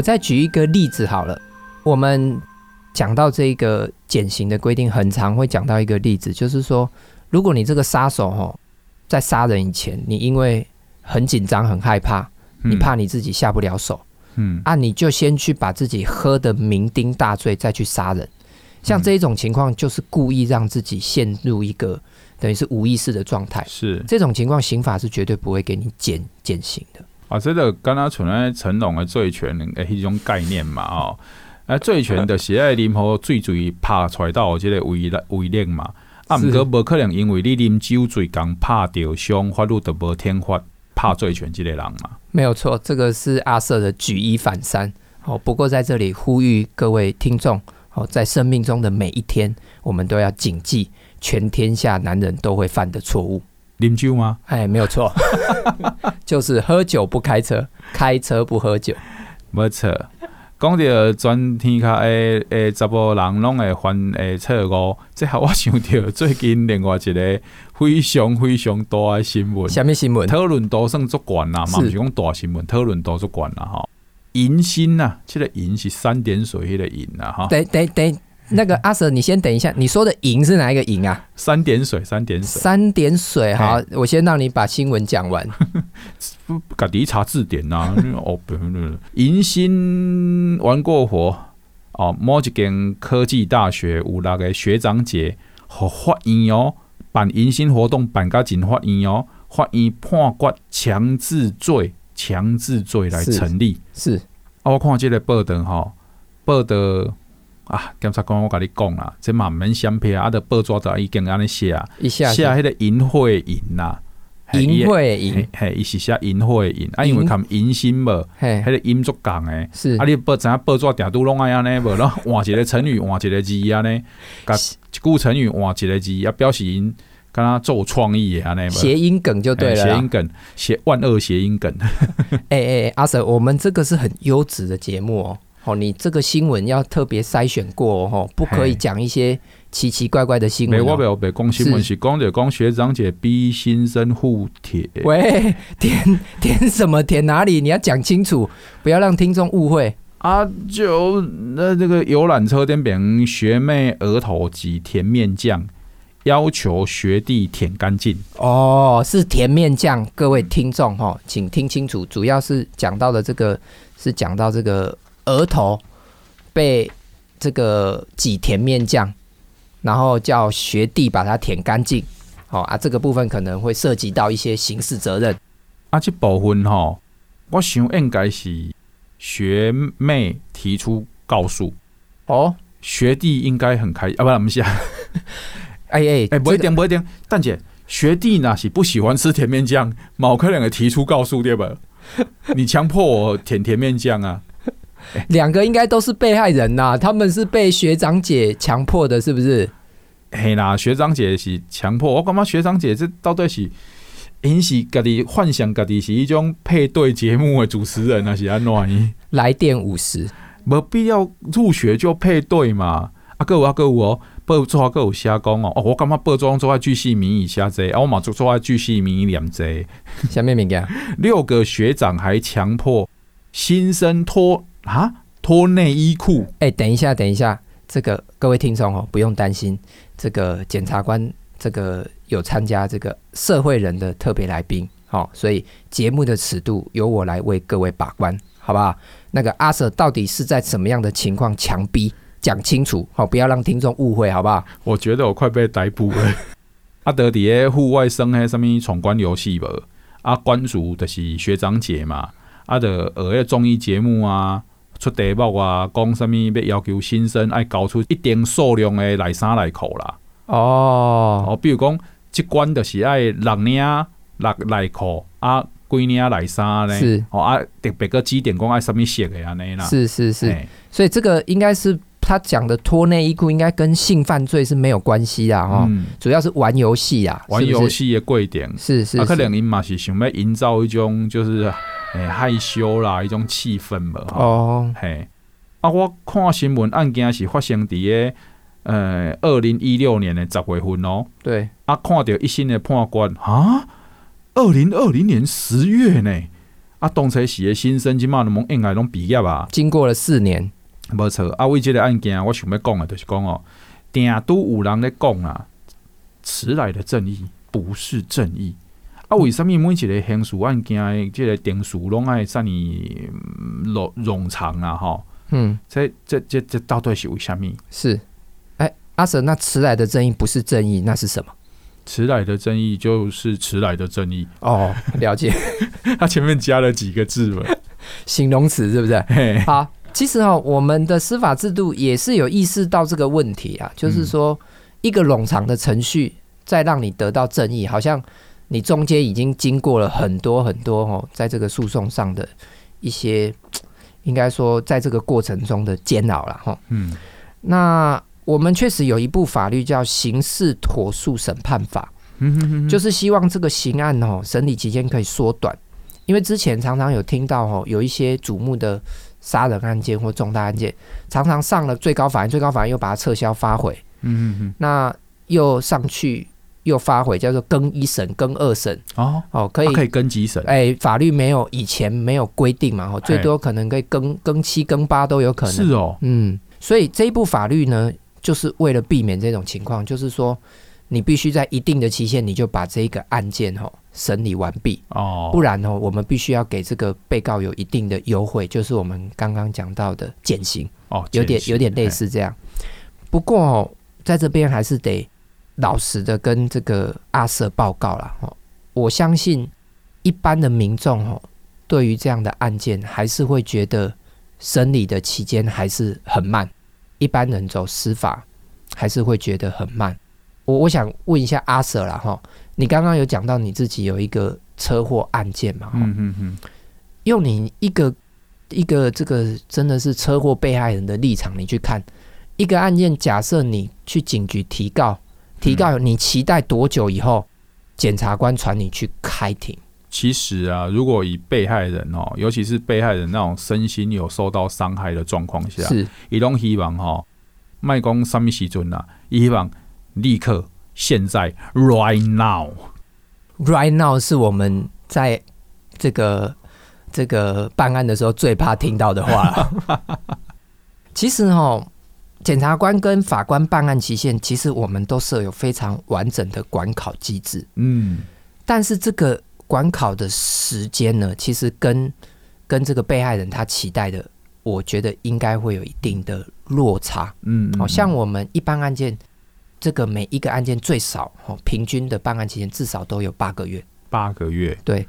[SPEAKER 2] 我再举一个例子好了，我们讲到这个减刑的规定，很常会讲到一个例子，就是说，如果你这个杀手哈，在杀人以前，你因为很紧张、很害怕，你怕你自己下不了手，嗯，啊，你就先去把自己喝得酩酊大醉，再去杀人。像这一种情况，就是故意让自己陷入一个等于是无意识的状态。
[SPEAKER 1] 是
[SPEAKER 2] 这种情况，刑法是绝对不会给你减减刑的。
[SPEAKER 1] 啊，这个刚刚存在成龙的醉拳的一种概念嘛，哦，啊，醉拳就是爱啉喝醉醉拍出来到这个威威力嘛，啊，毋过无可能因为你啉酒醉刚拍到伤，法律都无天罚拍醉拳这个人嘛。
[SPEAKER 2] 没有错，这个是阿 Sir 的举一反三。哦，不过在这里呼吁各位听众。哦，在生命中的每一天，我们都要谨记全天下男人都会犯的错误。
[SPEAKER 1] 饮酒吗？
[SPEAKER 2] 哎，没有错，(laughs) 就是喝酒不开车，开车不喝酒。
[SPEAKER 1] 没错，讲到全天下诶诶，查甫人拢会犯诶错误，这下我想到最近另外一个非常非常大的新闻。
[SPEAKER 2] 什么新闻？
[SPEAKER 1] 讨论度算足悬啦，嘛不是讲大新闻，讨论度足悬啦，哈。银心呐，这个银是三点水那个银呐，哈。
[SPEAKER 2] 等等等，那个阿 Sir，你先等一下，你说的赢是哪一个赢啊？
[SPEAKER 1] 三点水，三点水，
[SPEAKER 2] 三点水。好，我先让你把新闻讲完。(laughs)
[SPEAKER 1] 不，赶紧查字典呐。(laughs) 哦，不，银心玩过火哦，某一间科技大学有那个学长姐和法院哦，办迎新活动办甲真法院哦，法院判决强制罪。强制罪来成立
[SPEAKER 2] 是，是
[SPEAKER 1] 啊，我看这个报道哈，报道啊，检察官我跟你讲啦，这嘛免相片啊，的报纸就已经安尼写啊，写迄个淫秽淫呐，
[SPEAKER 2] 淫秽淫，
[SPEAKER 1] 嘿，伊是写淫秽淫啊，因为看淫心无，嘿，迄个淫足共诶，
[SPEAKER 2] 是
[SPEAKER 1] 啊，你报怎报纸定都拢爱安尼无，然后换一个成语，换一个字安尼，甲一句成语换一个字，啊，表示因。跟他做创意啊，那
[SPEAKER 2] 谐音梗就对了，
[SPEAKER 1] 谐音梗，谐万恶谐音梗。(laughs)
[SPEAKER 2] 哎哎，阿 Sir，我们这个是很优质的节目哦。哦，你这个新闻要特别筛选过哦，不可以讲一些奇奇怪怪的新闻。
[SPEAKER 1] 我没有被讲新闻是讲的讲学长姐逼新生互舔。
[SPEAKER 2] 喂，(laughs) 舔舔什么舔哪里？你要讲清楚，不要让听众误会
[SPEAKER 1] 啊！就那这个游览车店边学妹额头挤甜面酱。要求学弟舔干净
[SPEAKER 2] 哦，是甜面酱。各位听众哈，请听清楚，主要是讲到的这个是讲到这个额头被这个挤甜面酱，然后叫学弟把它舔干净。好啊，这个部分可能会涉及到一些刑事责任。
[SPEAKER 1] 啊，这部分哈，我想应该是学妹提出告诉
[SPEAKER 2] 哦，
[SPEAKER 1] 学弟应该很开心啊，不，不是啊。(laughs)
[SPEAKER 2] 哎哎哎，
[SPEAKER 1] 不一定不一定，蛋姐学弟那是不喜欢吃甜面酱，毛可两个提出告诉对吧？你强迫我舔甜面酱啊？(laughs)
[SPEAKER 2] 两个应该都是被害人呐，他们是被学长姐强迫的，是不是？
[SPEAKER 1] 嘿啦，学长姐是强迫，我感觉学长姐这到底是因是家己幻想，家己是一种配对节目的主持人，啊是安怎？
[SPEAKER 2] 来电五十，
[SPEAKER 1] 没必要入学就配对嘛？啊，各位啊，各位哦。报纸还有写讲哦，哦，我感觉报纸做爱巨细靡遗写这，啊，我嘛做做爱巨细靡遗念这。
[SPEAKER 2] 什么物件？(laughs)
[SPEAKER 1] 六个学长还强迫新生脱啊脱内衣裤。
[SPEAKER 2] 哎、欸，等一下，等一下，这个各位听众哦，不用担心，这个检察官这个有参加这个社会人的特别来宾，好，所以节目的尺度由我来为各位把关，好不好？那个阿 Sir 到底是在什么样的情况强逼？讲清楚，好，不要让听众误会，好不好？
[SPEAKER 1] 我觉得我快被逮捕了。(laughs) 阿德底诶，户外生诶，什么闯关游戏无？啊，关主的是学长姐嘛？啊，的呃，综艺节目啊，出题目啊，讲什么要要求新生爱交出一定数量的内衫内裤啦。
[SPEAKER 2] 哦，
[SPEAKER 1] 哦，比如讲，即关就是爱六领六内裤啊，几领内衫呢？
[SPEAKER 2] 是
[SPEAKER 1] 哦啊，特别个几点讲爱啥物色的安尼啦？
[SPEAKER 2] 是是是，所以这个应该是。他讲的脱内衣裤应该跟性犯罪是没有关系的哈，嗯、主要是玩游戏啊，
[SPEAKER 1] 玩游戏的贵点。
[SPEAKER 2] 是是，啊，
[SPEAKER 1] 可能因嘛是想要营造一种就是诶、欸、害羞啦一种气氛嘛，
[SPEAKER 2] 哦。
[SPEAKER 1] 嘿，啊我看新闻案件是发生伫个呃二零一六年的十月份哦，
[SPEAKER 2] 对，
[SPEAKER 1] 啊看到一审的判官啊，二零二零年十月呢。啊，动车时的新生即马拢应该拢毕业啊。
[SPEAKER 2] 经过了四年，
[SPEAKER 1] 无错。啊，为这个案件，我想要讲的，就是讲哦，定都有人咧讲啊，迟来的正义不是正义。啊，为什么每一个刑事案件的这个定数拢爱这么冗冗长啊？吼，
[SPEAKER 2] 嗯，
[SPEAKER 1] 这这这这到底是为什么？
[SPEAKER 2] 是，哎、欸，阿 Sir，那迟来的正义不是正义，那是什么？
[SPEAKER 1] 迟来的正义就是迟来的正义
[SPEAKER 2] 哦，了解。(laughs)
[SPEAKER 1] 他前面加了几个字嘛，(laughs)
[SPEAKER 2] 形容词是不是？好，其实哦，我们的司法制度也是有意识到这个问题啊，就是说一个冗长的程序，再让你得到正义，好像你中间已经经过了很多很多哦，在这个诉讼上的一些，(tsk) 应该说在这个过程中的煎熬了哈。嗯，那。我们确实有一部法律叫《刑事妥诉审判法》，就是希望这个刑案哦审理期间可以缩短，因为之前常常有听到哦有一些瞩目的杀人案件或重大案件，常常上了最高法院，最高法院又把它撤销发回，嗯嗯嗯那又上去又发回，叫做更一审、更二审哦哦，可以可以
[SPEAKER 1] 更几审？
[SPEAKER 2] 哎，法律没有以前没有规定嘛，哦最多可能可以更更七、更八都有可能。
[SPEAKER 1] 是哦，
[SPEAKER 2] 嗯，所以这一部法律呢。就是为了避免这种情况，就是说，你必须在一定的期限，你就把这个案件吼审理完毕哦，不然哦，我们必须要给这个被告有一定的优惠，就是我们刚刚讲到的减刑哦，有点有点类似这样。不过哦，在这边还是得老实的跟这个阿 Sir 报告了哦，我相信一般的民众哦，对于这样的案件，还是会觉得审理的期间还是很慢。一般人走司法还是会觉得很慢。我我想问一下阿 Sir 啦哈，你刚刚有讲到你自己有一个车祸案件嘛？嗯嗯嗯。用你一个一个这个真的是车祸被害人的立场，你去看一个案件，假设你去警局提告，提告你期待多久以后检察官传你去开庭？
[SPEAKER 1] 其实啊，如果以被害人哦，尤其是被害人那种身心有受到伤害的状况下，是，伊拢希望哈，卖讲什么时阵啊？希望立刻现在 right now，right
[SPEAKER 2] now 是我们在这个这个办案的时候最怕听到的话了。(laughs) 其实哦，检察官跟法官办案期限，其实我们都设有非常完整的管考机制。嗯，但是这个。管考的时间呢，其实跟跟这个被害人他期待的，我觉得应该会有一定的落差。嗯，好像我们一般案件，这个每一个案件最少哦，平均的办案期间至少都有八个月。
[SPEAKER 1] 八个月，
[SPEAKER 2] 对。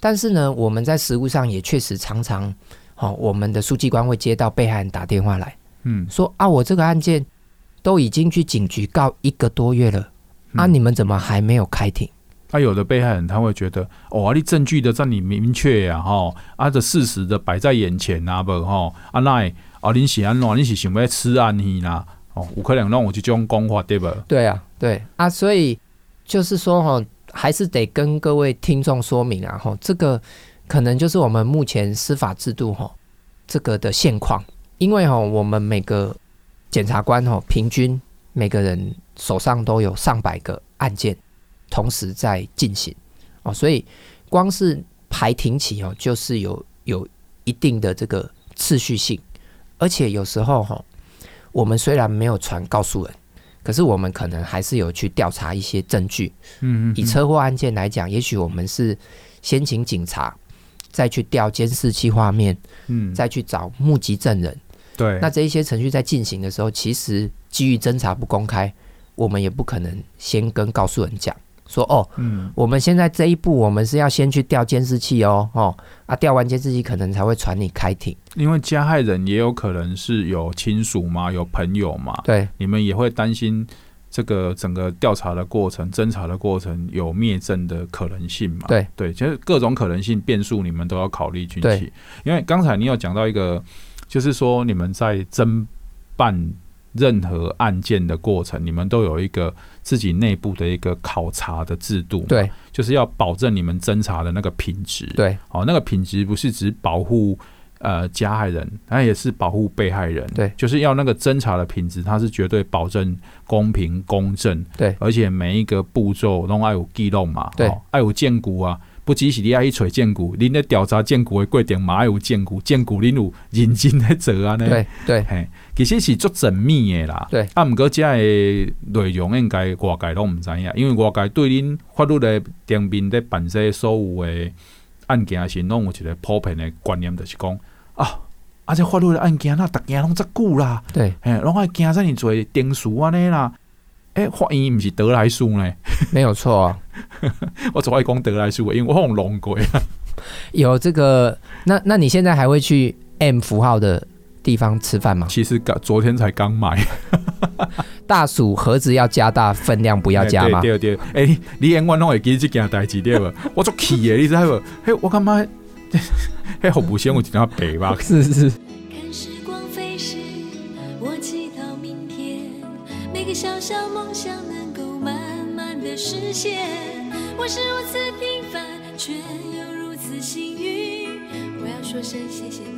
[SPEAKER 2] 但是呢，我们在实务上也确实常常，哦，我们的书记官会接到被害人打电话来，嗯，说啊，我这个案件都已经去警局告一个多月了，啊，你们怎么还没有开庭？
[SPEAKER 1] 他、啊、有的被害人他会觉得，哦，你证据的在你明确呀，哈，啊，这事实的摆在眼前啊，不，哈，啊，那，啊，你是安怎，你是想要吃案去呐？哦，有可能让我去这种讲法，对不？
[SPEAKER 2] 对啊，对啊，所以就是说，哈，还是得跟各位听众说明啊，哈，这个可能就是我们目前司法制度，哈，这个的现况，因为哈，我们每个检察官，哈，平均每个人手上都有上百个案件。同时在进行哦，所以光是排庭期哦，就是有有一定的这个次序性，而且有时候哈，我们虽然没有传告诉人，可是我们可能还是有去调查一些证据。嗯嗯，以车祸案件来讲，也许我们是先请警察，再去调监视器画面，嗯，再去找目击证人。对，那这一些程序在进行的时候，其实基于侦查不公开，我们也不可能先跟告诉人讲。说哦，嗯，我们现在这一步，我们是要先去调监视器哦，哦，啊，调完监视器可能才会传你开庭。
[SPEAKER 1] 因为加害人也有可能是有亲属嘛，有朋友嘛，
[SPEAKER 2] 对，
[SPEAKER 1] 你们也会担心这个整个调查的过程、侦查的过程有灭证的可能性嘛？
[SPEAKER 2] 对，
[SPEAKER 1] 对，其实各种可能性变数，你们都要考虑进去。因为刚才你有讲到一个，就是说你们在侦办。任何案件的过程，你们都有一个自己内部的一个考察的制度，
[SPEAKER 2] 对，
[SPEAKER 1] 就是要保证你们侦查的那个品质，
[SPEAKER 2] 对，
[SPEAKER 1] 好，那个品质不是只保护呃加害人，那也是保护被害人，
[SPEAKER 2] 对，
[SPEAKER 1] 就是要那个侦查的品质，它是绝对保证公平公正，
[SPEAKER 2] 对，
[SPEAKER 1] 而且每一个步骤都爱有记录嘛，
[SPEAKER 2] 对，
[SPEAKER 1] 爱有见骨啊。不只是你爱去找证据，恁咧调查证据的贵点嘛爱有证据，证据恁有认真在做啊？呢？
[SPEAKER 2] 对对，
[SPEAKER 1] 嘿，其实是足缜密的啦。
[SPEAKER 2] 对，
[SPEAKER 1] 啊，毋过遮个内容应该外界拢毋知影，因为外界对恁法律的顶面咧办些所有诶案件是拢有一个普遍的观念，就是讲啊，啊，这法律的案件那逐件拢遮久啦，
[SPEAKER 2] 对，
[SPEAKER 1] 嘿，拢爱惊遮尔济定数安尼啦。诶、欸，法院毋是得来速呢？
[SPEAKER 2] 没有错啊。(laughs)
[SPEAKER 1] 我只爱讲得来速，因为我用龙过。
[SPEAKER 2] 有这个，那那你现在还会去 M 符号的地方吃饭吗？
[SPEAKER 1] 其实刚昨天才刚买。
[SPEAKER 2] 大薯盒子要加大，分量不要加吗？
[SPEAKER 1] 对对对。哎、欸，你永远拢会记这件代志对不？(laughs) 我做气的，你知无？嘿，我感觉，(laughs) 嘿，服务生有一点白吧？
[SPEAKER 2] 是是。
[SPEAKER 3] 小小梦想能够慢慢的实现，我是如此平凡，却又如此幸运。我要说声谢谢你，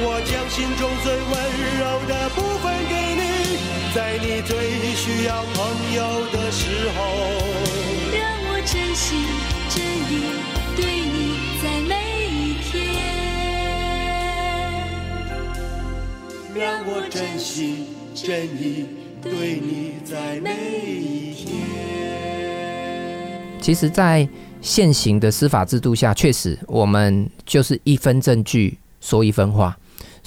[SPEAKER 4] 我将心中最温柔的部分给你，在你最需要朋友的时候，
[SPEAKER 3] 让我真心真意对你在每一天，
[SPEAKER 4] 让我真心真意对你在每一天。
[SPEAKER 2] 其实，在现行的司法制度下，确实我们就是一分证据。说一分话。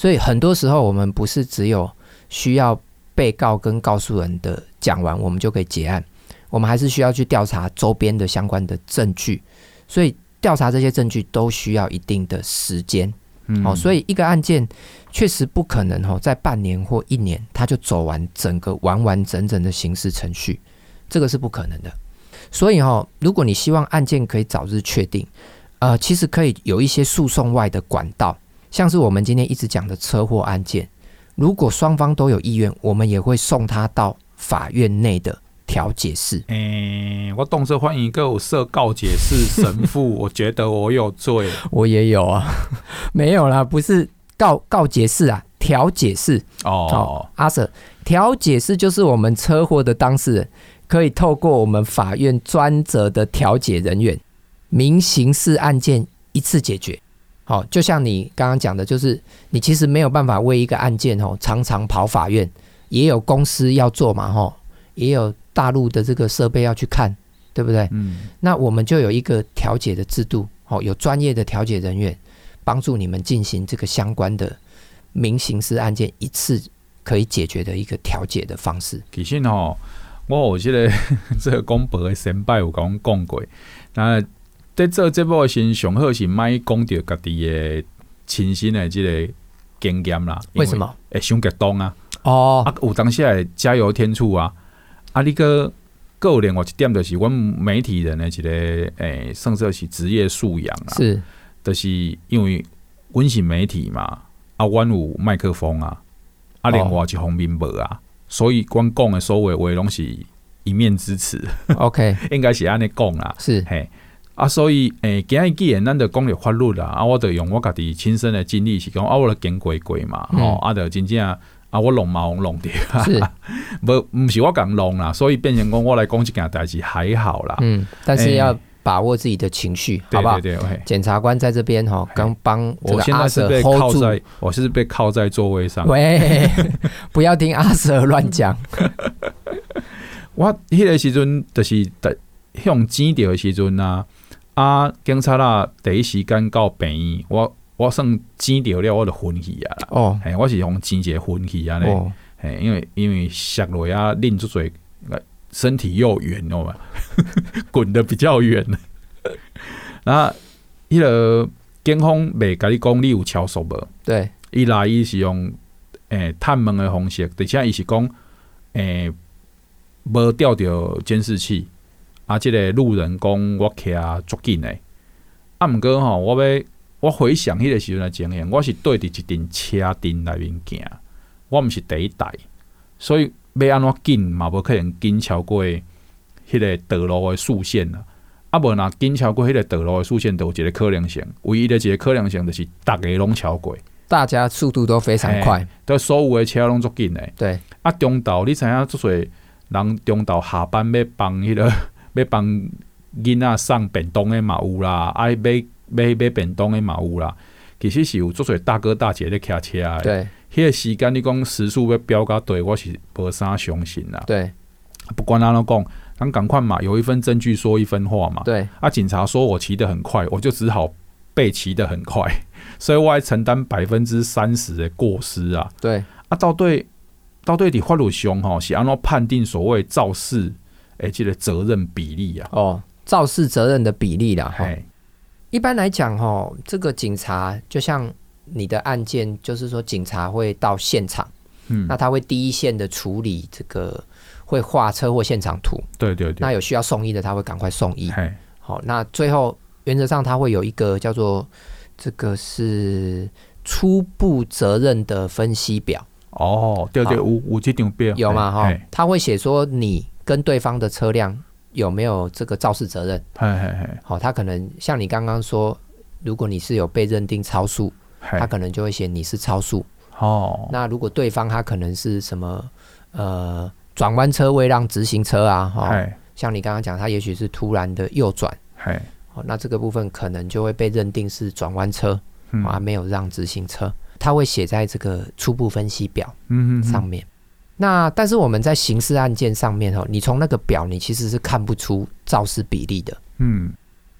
[SPEAKER 2] 所以很多时候，我们不是只有需要被告跟告诉人的讲完，我们就可以结案。我们还是需要去调查周边的相关的证据。所以调查这些证据都需要一定的时间。嗯，哦，所以一个案件确实不可能哦，在半年或一年他就走完整个完完整整的刑事程序，这个是不可能的。所以哈，如果你希望案件可以早日确定，呃，其实可以有一些诉讼外的管道。像是我们今天一直讲的车祸案件，如果双方都有意愿，我们也会送他到法院内的调解室。诶、
[SPEAKER 1] 欸，我动车欢迎一个设告解室神父，(laughs) 我觉得我有罪，
[SPEAKER 2] 我也有啊，(laughs) 没有啦，不是告告解室啊，调解室
[SPEAKER 1] 哦，哦，
[SPEAKER 2] 阿 Sir，调解室就是我们车祸的当事人可以透过我们法院专责的调解人员，民刑事案件一次解决。好，就像你刚刚讲的，就是你其实没有办法为一个案件哦，常常跑法院，也有公司要做嘛，吼，也有大陆的这个设备要去看，对不对？嗯，那我们就有一个调解的制度，哦，有专业的调解人员帮助你们进行这个相关的民刑事案件一次可以解决的一个调解的方式。
[SPEAKER 1] 其实哦，我有这个 (laughs) 这个公婆的先辈有跟我讲过，那。在做这部先上好是卖讲到家己的亲身的即个经验啦。
[SPEAKER 2] 为什么？
[SPEAKER 1] 会伤激动啊！
[SPEAKER 2] 哦，
[SPEAKER 1] 啊，有当下加油添醋啊！啊，你个个另外一点就是，阮媒体人的一个诶，算作是职业素养啊。
[SPEAKER 2] 是，
[SPEAKER 1] 就是因为阮是媒体嘛，啊，阮有麦克风啊，啊，另外一方面无啊，哦、所以阮讲的所有话拢是一面之词。
[SPEAKER 2] OK，(laughs)
[SPEAKER 1] 应该是安尼讲啦。
[SPEAKER 2] 是，
[SPEAKER 1] 嘿。啊，所以诶，今日既然咱着讲了法律啦，啊，我着用我家己亲身的经历是讲，啊，我着经过过嘛，吼、嗯，啊，着真正啊，我弄嘛，我弄着，是，(laughs) 无毋是我讲弄啦，所以变成讲我来讲这件代志还好啦，
[SPEAKER 2] 嗯，但是要把握自己的情绪，欸、好不好？对对对，检察官在这边哈，刚帮我现在是被靠在，
[SPEAKER 1] 我是被靠在座位上，
[SPEAKER 2] 喂，(laughs) 不要听阿 Sir 乱讲，(laughs)
[SPEAKER 1] 我迄个时阵就是在向钱掉的时阵啊。啊！警察啦，第一时间到病院，我我算钱着了，我就昏去啊！哦，嘿，我是用钱一个昏去啊！哦，嘿，因为因为摔落啊，拎出嘴，身体又圆哦嘛，(laughs) 滚得比较远。那迄个警方袂甲你讲你有超速无？
[SPEAKER 2] 对，
[SPEAKER 1] 伊来伊是用诶、欸、探问的方式，而且伊是讲诶无调着监视器。啊！即个路人讲我骑足紧诶，啊，毋过吼，我要我回想迄个时阵诶情形，我是对伫一阵车阵内面行，我毋是第一代，所以要安怎紧嘛，无可能紧超过迄个道路诶速线啦。啊，无若紧超过迄个道路诶速线，都有一个可能性，唯一的一个可能性就是逐个拢超过，
[SPEAKER 2] 大家速度都非常快，
[SPEAKER 1] 都所有的车拢足紧的。
[SPEAKER 2] 对，
[SPEAKER 1] 啊，中岛你知影足侪人中岛下班要帮迄个。要帮囡仔送便当的嘛有啦，啊买买买便当的嘛有啦。其实是有足侪大哥大姐咧骑车的。
[SPEAKER 2] 对，
[SPEAKER 1] 迄个时间你讲时速要飙到对，我是无啥相信啦。
[SPEAKER 2] 对，
[SPEAKER 1] 不管安怎讲，咱赶快嘛，有一份证据说一分话嘛。
[SPEAKER 2] 对，
[SPEAKER 1] 啊，警察说我骑得很快，我就只好被骑得很快，(laughs) 所以我还承担百分之三十的过失啊。
[SPEAKER 2] 对，
[SPEAKER 1] 啊，到对到对底法律上吼是安怎判定所谓肇事？哎，这个责任比例啊，
[SPEAKER 2] 哦，肇事责任的比例啦，哈
[SPEAKER 1] 嘿。
[SPEAKER 2] 一般来讲，哈，这个警察就像你的案件，就是说警察会到现场，嗯，那他会第一线的处理这个，会画车祸现场图，
[SPEAKER 1] 对对对。
[SPEAKER 2] 那有需要送医的，他会赶快送医。
[SPEAKER 1] 嘿
[SPEAKER 2] 好，那最后原则上他会有一个叫做这个是初步责任的分析表。
[SPEAKER 1] 哦，对对，有有这张表
[SPEAKER 2] 有吗？哈，他会写说你。跟对方的车辆有没有这个肇事责任？好，他可能像你刚刚说，如果你是有被认定超速，他可能就会写你是超速。哦，那如果对方他可能是什么呃转弯车位让直行车啊，哈，像你刚刚讲，他也许是突然的右转，哦，那这个部分可能就会被认定是转弯车，啊，没有让直行车，他会写在这个初步分析表上面。那但是我们在刑事案件上面哈，你从那个表你其实是看不出肇事比例的，嗯，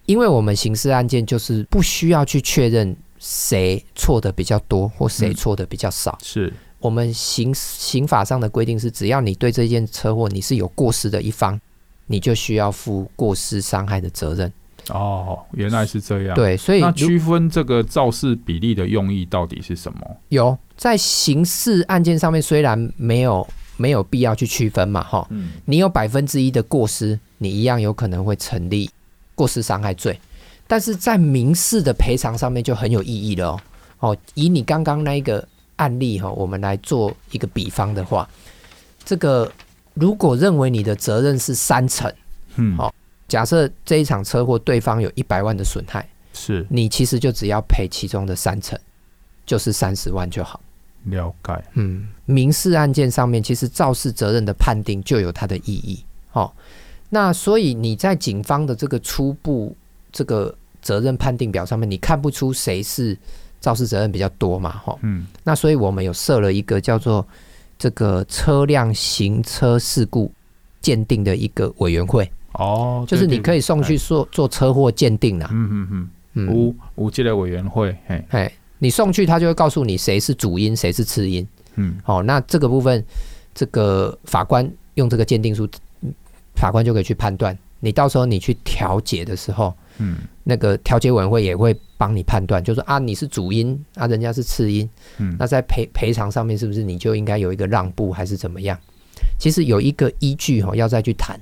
[SPEAKER 2] 因为我们刑事案件就是不需要去确认谁错的比较多，或谁错的比较少。
[SPEAKER 1] 嗯、是
[SPEAKER 2] 我们刑刑法上的规定是，只要你对这件车祸你是有过失的一方，你就需要负过失伤害的责任。
[SPEAKER 1] 哦，原来是这样。
[SPEAKER 2] 对，所以
[SPEAKER 1] 那区分这个肇事比例的用意到底是什么？
[SPEAKER 2] 有在刑事案件上面，虽然没有没有必要去区分嘛，哈，嗯，你有百分之一的过失，你一样有可能会成立过失伤害罪，但是在民事的赔偿上面就很有意义了哦。哦，以你刚刚那一个案例哈，我们来做一个比方的话，这个如果认为你的责任是三成，嗯，好。假设这一场车祸，对方有一百万的损害，
[SPEAKER 1] 是
[SPEAKER 2] 你其实就只要赔其中的三成，就是三十万就好。
[SPEAKER 1] 了解。
[SPEAKER 2] 嗯，民事案件上面，其实肇事责任的判定就有它的意义。好，那所以你在警方的这个初步这个责任判定表上面，你看不出谁是肇事责任比较多嘛？哈，嗯，那所以我们有设了一个叫做这个车辆行车事故鉴定的一个委员会。
[SPEAKER 1] 哦，
[SPEAKER 2] 就是你可以送去做做车祸鉴定啦。
[SPEAKER 1] 嗯嗯嗯嗯，无无这个委员会，嘿，
[SPEAKER 2] 嘿，你送去他就会告诉你谁是主因，谁是次因。嗯，哦，那这个部分，这个法官用这个鉴定书，法官就可以去判断。你到时候你去调解的时候，嗯，那个调解委员会也会帮你判断，就是啊，你是主因啊，人家是次因，嗯，那在赔赔偿上面是不是你就应该有一个让步，还是怎么样？其实有一个依据哈，要再去谈。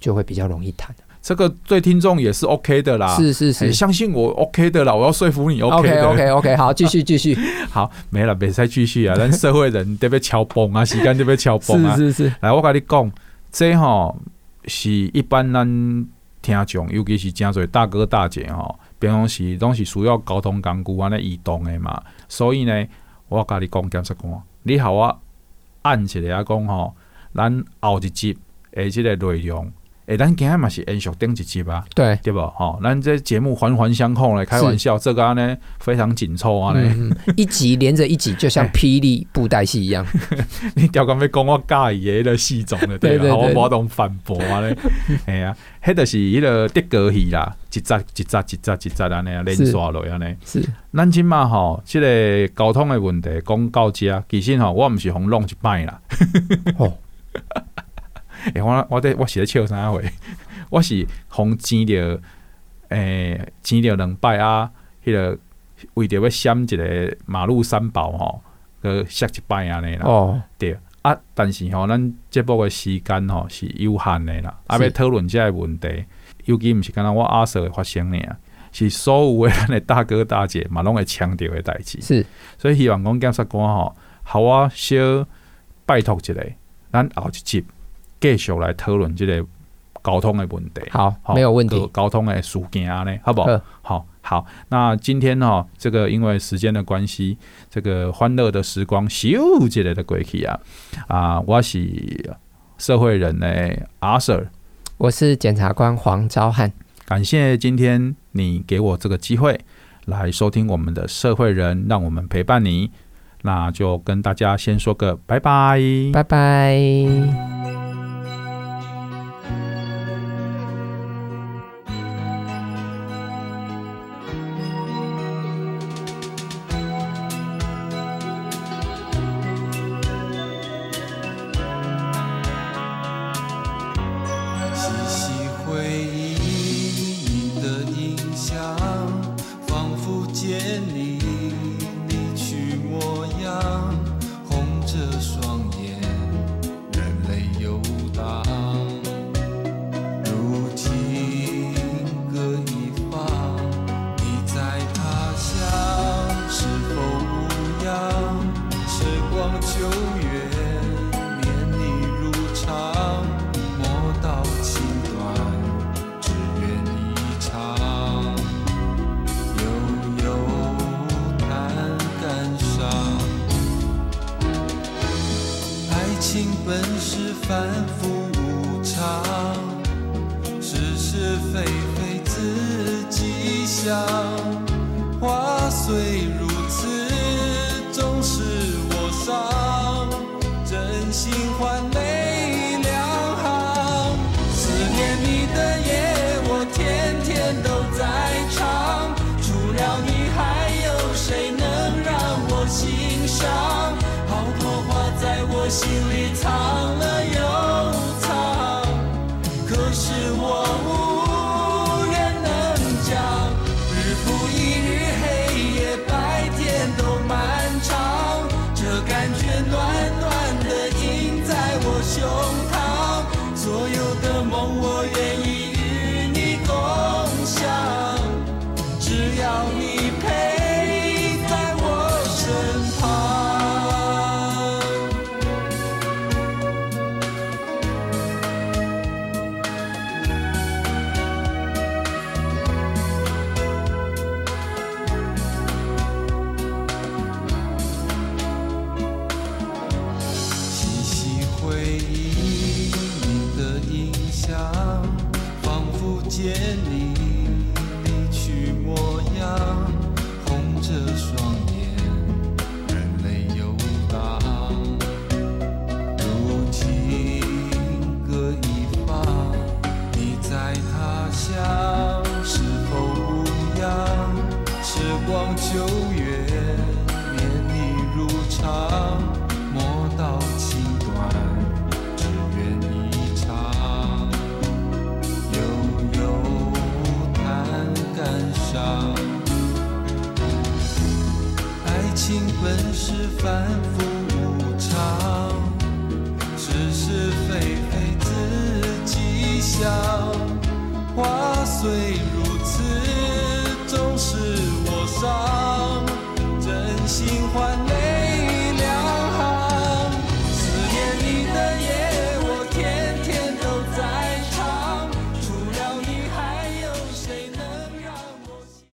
[SPEAKER 2] 就会比较容易谈，
[SPEAKER 1] 这个对听众也是 OK 的啦。
[SPEAKER 2] 是是是，
[SPEAKER 1] 相信我 OK 的啦，我要说服你 OK 的。
[SPEAKER 2] OK OK OK，好，(laughs) 继续继续。(laughs)
[SPEAKER 1] 好，没了，别再继续啊！咱社会人得被敲崩啊，时间得被敲崩啊。(laughs)
[SPEAKER 2] 是是是，
[SPEAKER 1] 来，我跟你讲，这吼是一般咱听众，尤其是真侪大哥大姐吼，平常时都是需要交通工具安尼移动的嘛。所以呢，我跟你讲，检察官，你好我按一下讲吼，咱后一集诶，这个内容。诶、欸，咱今日嘛是延续顶一集吧？
[SPEAKER 2] 对，
[SPEAKER 1] 对不？吼，咱这节目环环相扣来开玩笑，这个呢非常紧凑啊！呢、
[SPEAKER 2] 嗯，一集连着一集，就像霹雳布袋戏一样。(laughs)
[SPEAKER 1] 你调讲要讲我介意的那个戏种的，对啦？我无懂反驳啊！呢，(laughs) 哎呀，迄著是迄个德哥戏啦，一集一集一集一集安尼啊，连刷落安尼。是，咱今嘛吼，即个交通的问题讲到这，其实吼，我毋是互弄一摆啦。哦。(laughs) 诶、欸，我我在我是咧笑啥话？我是红钱着，诶、欸，钱着两摆啊！迄、那个为着要闪一个马路三宝吼，个摔一摆安尼啦。哦，对啊，但是吼，咱节目诶时间吼是有限的啦。啊，要讨论这个问题，尤其毋是敢若我阿 Sir 会发生呢，是所有诶咱的大哥大姐嘛拢会强调的代志。是，所以希望讲检察官吼，好我小拜托一下，咱后一集。继续来讨论这个交通的问题。
[SPEAKER 2] 好，没有问题。
[SPEAKER 1] 交通的事件呢，好不好？好，好。那今天呢、喔，这个因为时间的关系，这个欢乐的时光咻之类的过去啊啊！我是社会人呢，阿 Sir，
[SPEAKER 2] 我是检察官黄昭汉。
[SPEAKER 1] 感谢今天你给我这个机会来收听我们的社会人，让我们陪伴你。那就跟大家先说个拜拜，
[SPEAKER 2] 拜拜。